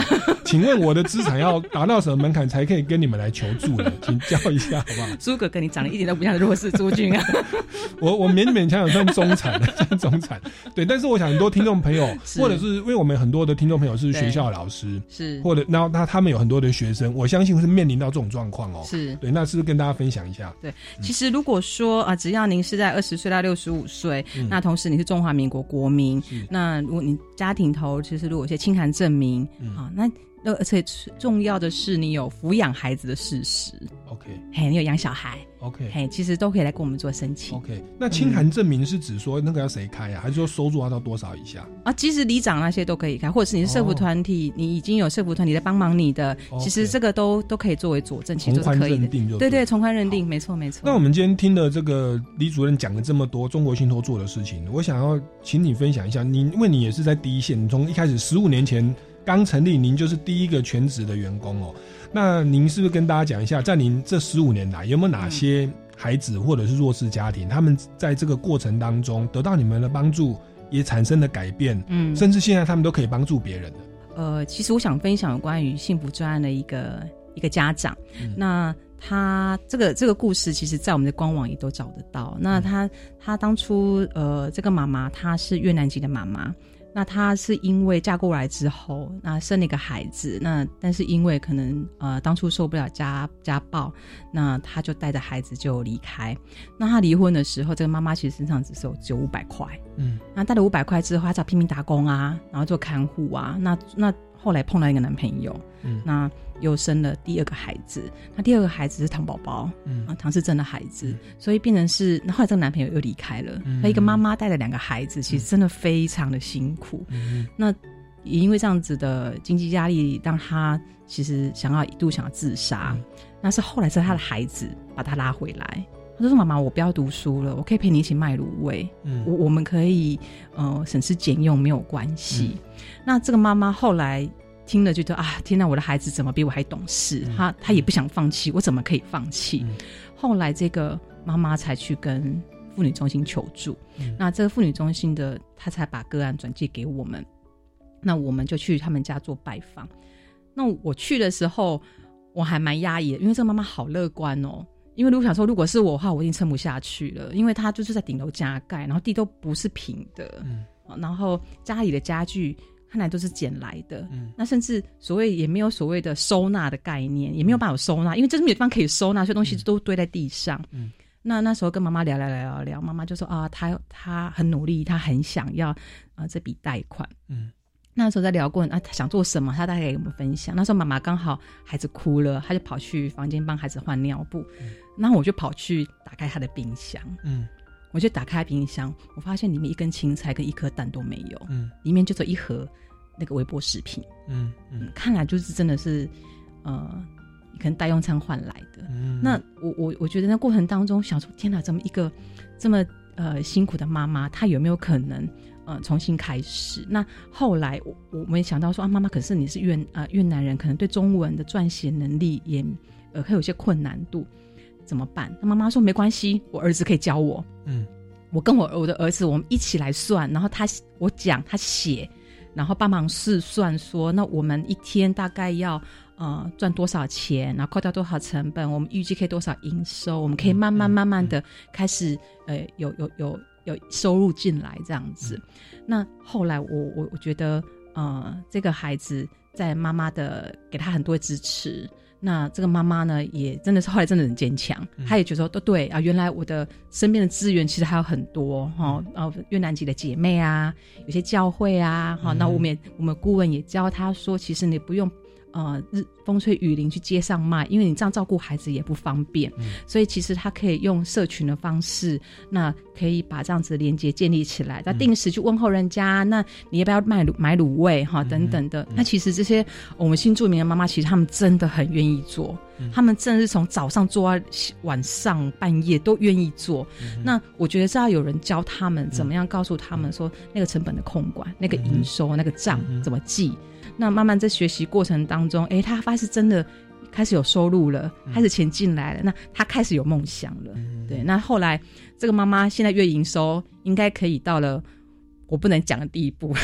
请问我的资产要达到什么门槛才可以跟你们来求助呢？请教一下好不好？诸葛哥，你长得一点都不像弱势诸君啊！我我勉勉强强算中产的，算中产。对，但是我想很多听众朋友，或者是因为我们很多的听众朋友是学校老师，是或者那那他们有很多的学生，我相信是面临到这种状况哦。是对，那是不是跟大家分享一下？对，其实如果说啊、只要您是在二十岁到六十五岁，嗯那同时你是中华民国国民，那如果你家庭头其实如果有些清寒证明、嗯。啊，那那而且重要的是你有抚养孩子的事实，OK 嘿，你有养小孩 OK 嘿，其实都可以来跟我们做申请。OK，那清函证明是指说那个要谁开啊？还是说收入要到多少以下？啊，其实里长那些都可以开，或者是你是社服团体，你已经有社服团体在帮忙你的，哦其实这个都都可以作为佐证，其实都是可以的认定就。对对对，从宽认定，没错没错。那我们今天听了这个李主任讲了这么多中国信托做的事情，我想要请你分享一下，你因为你也是在第一线，你从一开始十五年前刚成立，您就是第一个全职的员工哦。那您是不是跟大家讲一下，在您这十五年来，有没有哪些孩子或者是弱势家庭，他们在这个过程当中得到你们的帮助，也产生了改变，嗯甚至现在他们都可以帮助别人的。呃，其实我想分享有关于幸福专案的一个一个家长，嗯那他这个这个故事，其实在我们的官网也都找得到。那他他当初呃，这个妈妈她是越南籍的妈妈。那她是因为嫁过来之后，那生了一个孩子，那但是因为可能呃当初受不了家家暴，那她就带着孩子就离开。那她离婚的时候，这个妈妈其实身上只是有只有五百块，嗯那带了五百块之后，她才拼命打工啊，然后做看护啊。那那后来碰到一个男朋友，嗯那又生了第二个孩子。那第二个孩子是唐宝宝，嗯啊，唐氏症的孩子，所以变成是，那后来这个男朋友又离开了。嗯那、一个妈妈带着两个孩子，其实真的非常的辛苦。嗯那也因为这样子的经济压力，让他其实想要一度想要自杀。嗯那是后来是他的孩子把他拉回来。他说：“妈妈，我不要读书了，我可以陪你一起卖卤味。嗯我我们可以呃省吃俭用，没有关系。那这个妈妈后来听了就觉得啊，天哪，我的孩子怎么比我还懂事？她她也不想放弃，我怎么可以放弃？后来这个妈妈才去跟妇女中心求助。那这个妇女中心的她才把个案转借给我们，那我们就去他们家做拜访。那我去的时候，我还蛮压抑的，因为这个妈妈好乐观哦。因为如果想说，如果是我的话，我一定撑不下去了，因为他就是在顶楼加盖，然后地都不是平的，嗯然后家里的家具看来都是捡来的，嗯那甚至所谓也没有所谓的收纳的概念，也没有办法收纳，因为真是没有地方可以收纳，所以东西都堆在地上。嗯那那时候跟妈妈聊聊聊聊聊，妈妈就说啊，她她很努力，她很想要啊这笔贷款。嗯那时候在聊过啊，他想做什么，他大概给我们分享。那时候妈妈刚好孩子哭了，他就跑去房间帮孩子换尿布，然后我就跑去打开他的冰箱，嗯我就打开冰箱，我发现里面一根青菜跟一颗蛋都没有，嗯里面就只有一盒那个微波食品。嗯嗯看来就是真的是，呃，可能代用餐换来的。嗯那我我我觉得那过程当中，想说天哪，这么一个这么呃辛苦的妈妈，她有没有可能呃重新开始？那后来我我们想到说啊，妈妈，可是你是越啊、越南人，可能对中文的撰写能力也呃会有些困难度，怎么办？那妈妈说没关系，我儿子可以教我。嗯我跟我我的儿子，我们一起来算，然后他我讲他写，然后帮忙试算说，那我们一天大概要呃赚多少钱，然后扣掉多少成本，我们预计可以多少营收，我们可以慢慢慢慢的开始呃有有有有收入进来这样子。那后来我我我觉得呃这个孩子在妈妈的给他很多支持。那这个妈妈呢，也真的是后来真的很坚强，她也觉得说，都对啊，原来我的身边的资源其实还有很多哈，然后越南籍的姐妹啊，有些教会啊，哈，那我们也我们顾问也教她说，其实你不用呃日风吹雨淋去街上卖，因为你这样照顾孩子也不方便，所以其实他可以用社群的方式，那可以把这样子的连接建立起来，他定时去问候人家，那你要不要卖卤买卤味哈等等的，那其实这些我们新住民的妈妈，其实他们真的很愿意做，他们真的是从早上做到晚上半夜都愿意做。那我觉得是要有人教他们怎么样，告诉他们说那个成本的控管、那个营收、那个账怎么记。那慢慢在学习过程当中，哎，他发现真的开始有收入了，开始钱进来了，那他开始有梦想了。对，那后来这个妈妈现在月营收应该可以到了我不能讲的地步。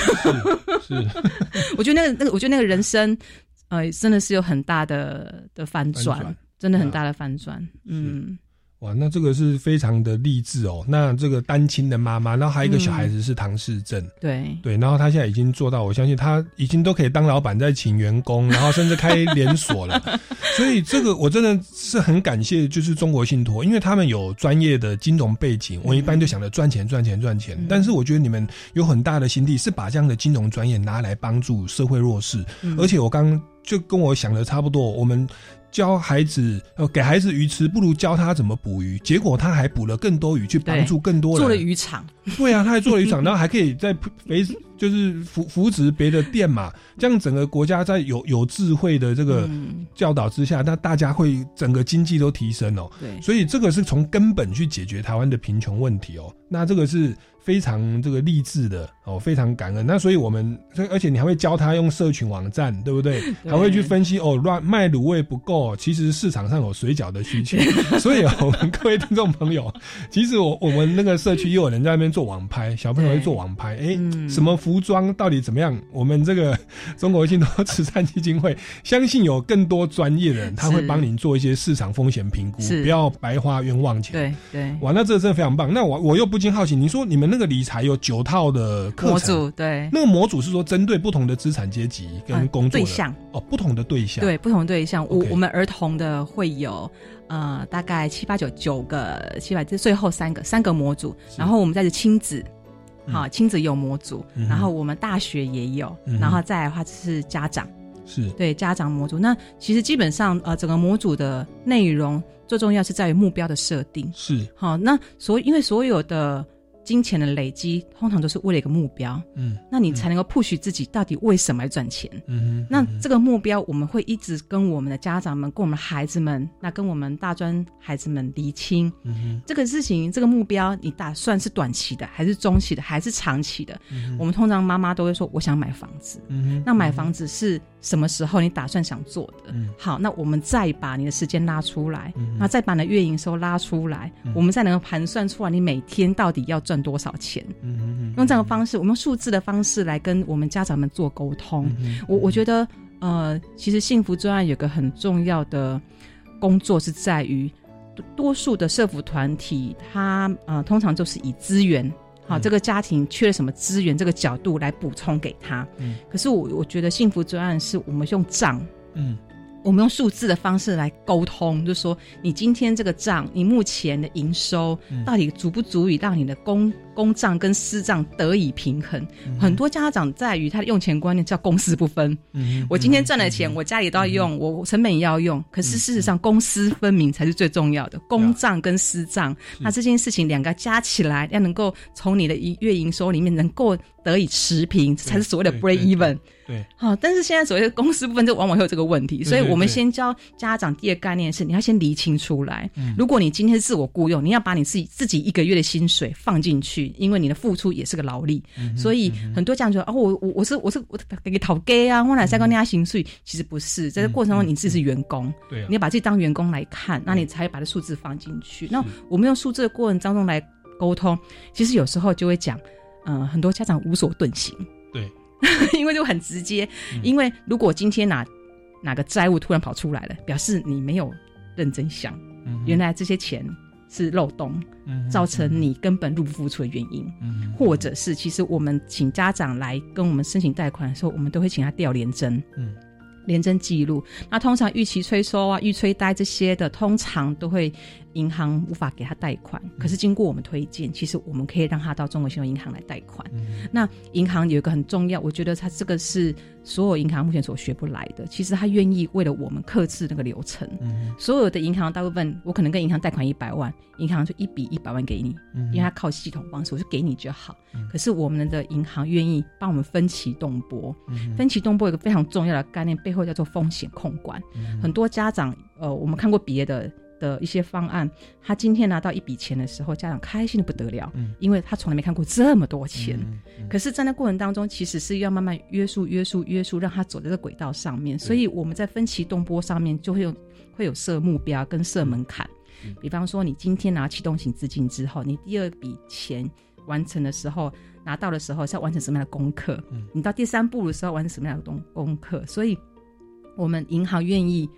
是，我觉得那个那个，我觉得那个人生，呃，真的是有很大的的反转，真的很大的反转。嗯。哇，那这个是非常的励志哦。那这个单亲的妈妈，然后还有一个小孩子是唐氏症，对对，然后他现在已经做到，我相信他已经都可以当老板，在请员工，然后甚至开连锁了。所以这个我真的是很感谢，就是中国信托，因为他们有专业的金融背景。我一般就想着赚钱、赚钱、赚钱，但是我觉得你们有很大的心地，是把这样的金融专业拿来帮助社会弱势。而且我刚就跟我想的差不多，我们。教孩子，呃，给孩子鱼吃，不如教他怎么捕鱼。结果他还捕了更多鱼，去帮助更多人。做了渔场，对啊，他还做了渔场，然后还可以在肥，就是扶扶植别的店嘛。这样整个国家在有有智慧的这个教导之下，那大家会整个经济都提升哦。对，所以这个是从根本去解决台湾的贫穷问题哦。那这个是。非常这个励志的哦，非常感恩。那所以我们，而且你还会教他用社群网站，对不对？还会去分析哦，乱卖卤味不够，其实市场上有水饺的需求。所以，我们各位听众朋友，其实我我们那个社区又有人在那边做网拍，小朋友会做网拍。哎，什么服装到底怎么样？我们这个 中国信托慈善基金会 相信有更多专业的人，他会帮您做一些市场风险评估，不要白花冤枉钱。对对，哇，那这真的非常棒。那我我又不禁好奇，你说你们那。那个理财有九套的课程，对，那个模组是说针对不同的资产阶级跟工作对象哦，不同的对象，对，不同对象。我我们儿童的会有呃大概七八九九个七百，这最后三个三个模组，然后我们再是亲子，好，亲子有模组，然后我们大学也有，然后再来的话就是家长，是对家长模组。那其实基本上呃整个模组的内容最重要是在于目标的设定，是好。那所因为所有的。金钱的累积通常都是为了一个目标，嗯，那你才能够 push 自己到底为什么要赚钱，嗯那这个目标我们会一直跟我们的家长们、跟我们孩子们、那跟我们大专孩子们厘清，嗯这个事情、这个目标，你打算是短期的，还是中期的，还是长期的？我们通常妈妈都会说，我想买房子，嗯。那买房子是什么时候你打算想做的？嗯，好，那我们再把你的时间拉出来，那再把你的月营收拉出来，我们再能够盘算出来你每天到底要赚。多少钱？用这样的方式，我们用数字的方式来跟我们家长们做沟通。我我觉得，呃，其实幸福专案有个很重要的工作是在于，多数的社服团体，它呃通常就是以资源，好，这个家庭缺了什么资源，这个角度来补充给他。嗯，可是我我觉得幸福专案是我们用账，嗯。我们用数字的方式来沟通，就是说，你今天这个账，你目前的营收到底足不足以让你的公公账跟私账得以平衡？很多家长在于他的用钱观念叫公私不分。嗯我今天赚了钱，我家里都要用，我成本也要用。可是事实上，公私分明才是最重要的。公账跟私账，那这件事情两个加起来，要能够从你的一月营收里面能够得以持平，才是所谓的 break even。对，好，但是现在所谓的公私部分，就往往会有这个问题，所以我们先教家长第二个概念是，你要先厘清出来。如果你今天是自我雇佣，你要把你自己自己一个月的薪水放进去，因为你的付出也是个劳力，所以很多家长觉得哦，我我我是我是我给你讨给啊，我来再跟人家薪水，其实不是，在这过程中你自己是员工，对，你要把自己当员工来看，那你才把这数字放进去。那我们用数字的过程当中来沟通，其实有时候就会讲，嗯，很多家长无所遁形。对。因为就很直接，因为如果今天哪哪个债务突然跑出来了，表示你没有认真想，原来这些钱是漏洞，造成你根本入不敷出的原因，嗯或者是其实我们请家长来跟我们申请贷款的时候，我们都会请他调连针。连征记录，那通常逾期催收啊、预催贷这些的，通常都会银行无法给他贷款。可是经过我们推荐，其实我们可以让他到中国信用银行来贷款。那银行有一个很重要，我觉得他这个是所有银行目前所学不来的，其实他愿意为了我们克制那个流程。嗯所有的银行大部分，我可能跟银行贷款一百万，银行就一笔一百万给你，嗯因为他靠系统方式，我就给你就好。可是我们的银行愿意帮我们分期动拨，嗯分期动拨有一个非常重要的概念，背后叫做风险控管。嗯很多家长，呃，我们看过别的的一些方案，他今天拿到一笔钱的时候，家长开心的不得了，嗯因为他从来没看过这么多钱。可是，在那过程当中，其实是要慢慢约束、约束、约束，让他走在这个轨道上面。所以我们在分歧动波上面就会有会有设目标跟设门槛。比方说，你今天拿启动型资金之后，你第二笔钱完成的时候，拿到的时候是要完成什么样的功课？你到第三步的时候完成什么样的功功课？所以，我们银行愿意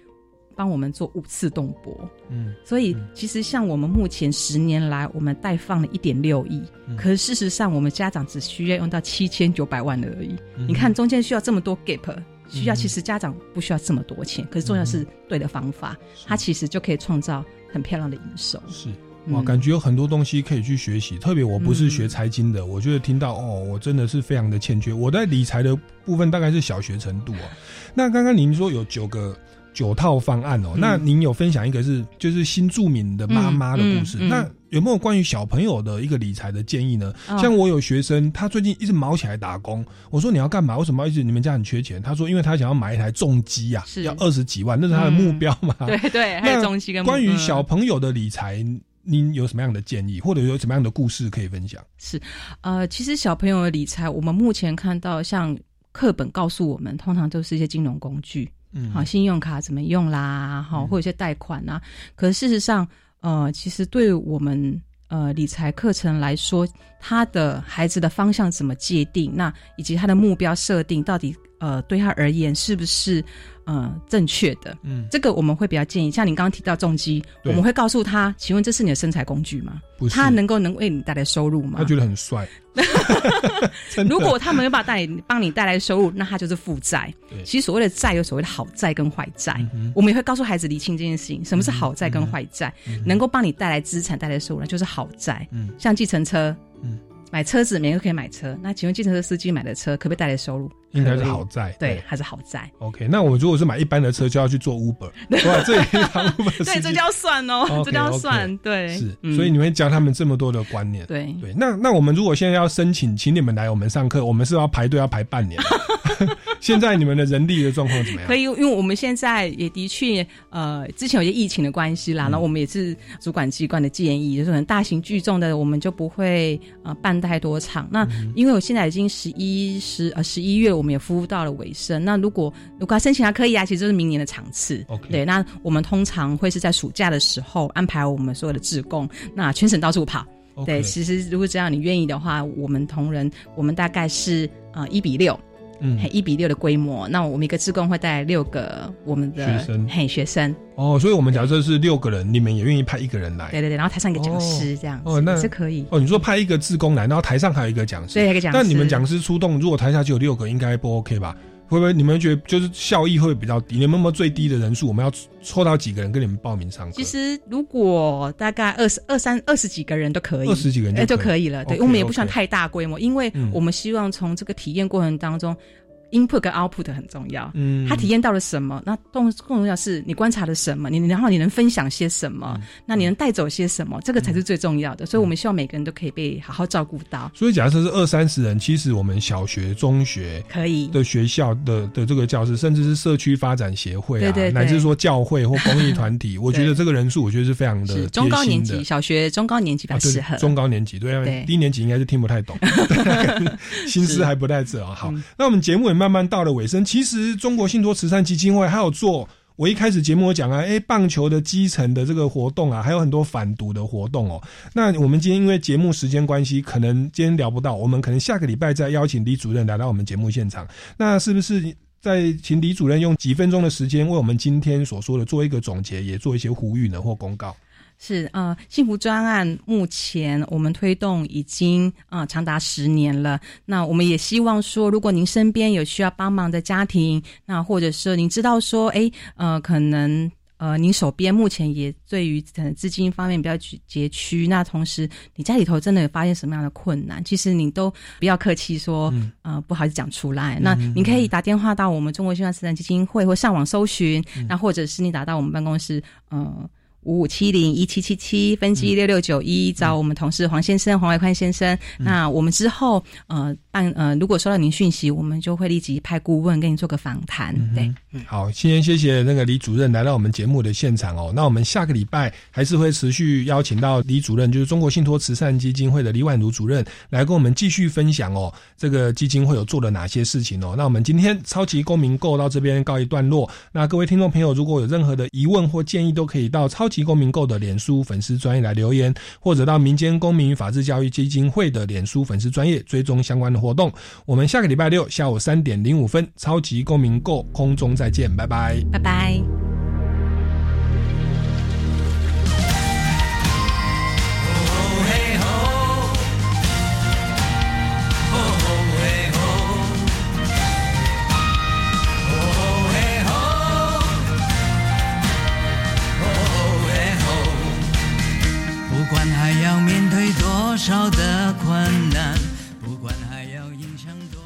帮我们做五次动波。嗯所以，其实像我们目前十年来，我们贷放了一点六亿，嗯可是事实上，我们家长只需要用到七千九百万而已。嗯你看中间需要这么多 gap，需要其实家长不需要这么多钱，可是重要是对的方法，它其实就可以创造很漂亮的营收。是。哇，嗯感觉有很多东西可以去学习。特别我不是学财经的，我觉得听到哦，我真的是非常的欠缺。我在理财的部分大概是小学程度啊。那刚刚您说有九个九套方案哦，嗯。那您有分享一个是就是新著名的妈妈的故事，嗯嗯嗯。那有没有关于小朋友的一个理财的建议呢？哦。像我有学生，他最近一直忙起来打工，我说你要干嘛？为什么要一直你们家很缺钱？他说因为他想要买一台重机啊，是。要二十几万，那是他的目标嘛。对对还有那重机跟关于嗯。小朋友的理财，您有什么样的建议，或者有什么样的故事可以分享？是，呃，其实小朋友的理财，我们目前看到像课本告诉我们，通常都是一些金融工具，嗯好，信用卡怎么用啦，好，或者一些贷款啊。可是事实上，呃，其实对我们呃理财课程来说，他的孩子的方向怎么界定，那以及他的目标设定，到底呃对他而言是不是呃正确的？嗯这个我们会比较建议，像你刚刚提到重击，我们会告诉他，请问这是你的身材工具吗？不是他能够能为你带来收入吗？他觉得很帅。如果他没有办法带你帮你带来收入，那他就是负债对。其实所谓的债有所谓的好债跟坏债，嗯我们也会告诉孩子理清这件事情，什么是好债跟坏债，能够帮你带来资产、带来收入，那就是好债。嗯像计程车，嗯买车子每个人可以买车，那请问计程车司机买的车可不可以带来收入？应该是好在对，还是好在。OK，那我如果是买一般的车，就要去做 Uber，对，这就要算哦，这就要算。对，是，嗯所以你会教他们这么多的观念。对对，那那我们如果现在要申请，请你们来我们上课，我们是要排队要排半年。现在你们的人力的状况怎么样？可以，因为我们现在也的确，呃，之前有些疫情的关系啦，嗯那、我们也是主管机关的建议，就是可能大型聚众的，我们就不会呃办太多场。那、嗯因为我现在已经十一十呃十一月，我们也服务到了尾声。那如果如果要申请还可以啊，其实就是明年的场次。OK 对，那我们通常会是在暑假的时候安排我们所有的志工，那全省到处跑。对，其实如果只要你愿意的话，我们同仁我们大概是呃一比六。嗯嘿，一比六的规模，那我们一个志工会带来六个我们的学生嘿学生，哦，所以我们假设是六个人，你们也愿意派一个人来？对对对，然后台上一个讲师这样子，哦，那也是可以。哦，你说派一个志工来，然后台上还有一个讲师，对一个讲师那你们讲师出动，如果台下就有六个，应该不 OK 吧？会不会你们觉得就是效益会比较低？你们有没有最低的人数？我们要抽到几个人跟你们报名上课？其实如果大概二十二三二十几个人都可以，二十几个人就哎可以就可以了。对我们也不算太大规模，因为嗯我们希望从这个体验过程当中。Input 跟 output 很重要，嗯他体验到了什么？那更更重要是你观察了什么？你然后你能分享些什么？嗯那你能带走些什么？这个才是最重要的。所以我们希望每个人都可以被好好照顾到。所以假设是二三十人，其实我们小学、中学可以的学校的的这个教室，甚至是社区发展协会啊，对对对乃至说教会或公益团体，我觉得这个人数，我觉得是非常的是中高年级、小学、中高年级比较适合。中高年级，对啊，对低年级应该是听不太懂，心思还不在这啊。嗯好，那我们节目也慢慢到了尾声。其实中国信托慈善基金会还有做，我一开始节目有讲啊，哎，棒球的基层的这个活动啊，还有很多反毒的活动哦。那我们今天因为节目时间关系，可能今天聊不到，我们可能下个礼拜再邀请李主任来到我们节目现场。那是不是？再请李主任用几分钟的时间，为我们今天所说的做一个总结，也做一些呼吁呢或公告。是呃，幸福专案目前我们推动已经呃长达十年了。那我们也希望说，如果您身边有需要帮忙的家庭，那或者是您知道说，哎呃，可能。呃，您手边目前也对于可能资金方面比较拮拮据，那同时你家里头真的有发现什么样的困难，其实你都不要客气说，呃，不好意思讲出来。那你可以打电话到我们中国新华慈善基金会，或上网搜寻，那或者是你打到我们办公室，呃。五五七零一七七七分机六六九一找我们同事黄先生黄伟宽先生。那我们之后呃办呃，如果收到您讯息，我们就会立即派顾问跟你做个访谈。对，好，先谢谢那个李主任来到我们节目的现场哦。那我们下个礼拜还是会持续邀请到李主任，就是中国信托慈善基金会的李婉如主任来跟我们继续分享哦，这个基金会有做了哪些事情哦。那我们今天超级公民购到这边告一段落。那各位听众朋友，如果有任何的疑问或建议，都可以到超。级公民购的脸书粉丝专业来留言，或者到民间公民与法治教育基金会的脸书粉丝专业追踪相关的活动。我们下个礼拜六下午三点零五分，超级公民购空中再见，拜拜，拜拜。少的宽。